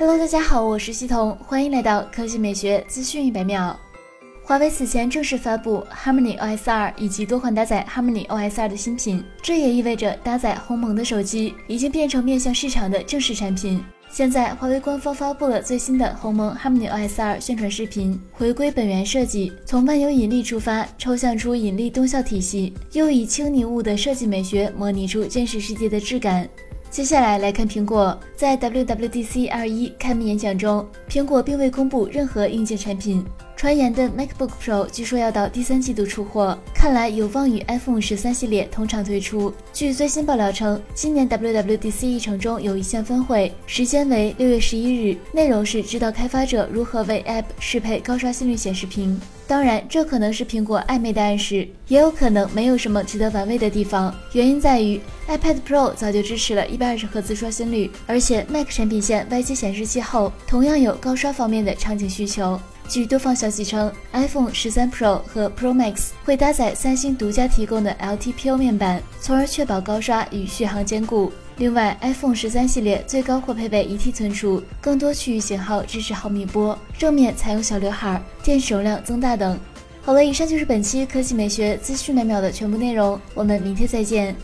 Hello，大家好，我是西彤，欢迎来到科技美学资讯一百秒。华为此前正式发布 Harmony OS 二以及多款搭载 Harmony OS 二的新品，这也意味着搭载鸿蒙的手机已经变成面向市场的正式产品。现在，华为官方发布了最新的鸿蒙 Harmony OS 二宣传视频，回归本源设计，从万有引力出发，抽象出引力动效体系，又以轻凝物的设计美学模拟出真实世界的质感。接下来来看苹果在 WWDC 二一开幕演讲中，苹果并未公布任何硬件产品。传言的 MacBook Pro 据说要到第三季度出货，看来有望与 iPhone 十三系列同场推出。据最新爆料称，今年 WWDC 议程中有一项分会，时间为六月十一日，内容是指导开发者如何为 App 适配高刷新率显示屏。当然，这可能是苹果暧昧的暗示，也有可能没有什么值得玩味的地方。原因在于 iPad Pro 早就支持了一百二十赫兹刷新率，而且 Mac 产品线外接显示器后，同样有高刷方面的场景需求。据多方消息称，iPhone 十三 Pro 和 Pro Max 会搭载三星独家提供的 LTPO 面板，从而确保高刷与续航兼顾。另外，iPhone 十三系列最高或配备一 T 存储，更多区域型号支持毫米波，正面采用小刘海，电池容量增大等。好了，以上就是本期科技美学资讯每秒的全部内容，我们明天再见。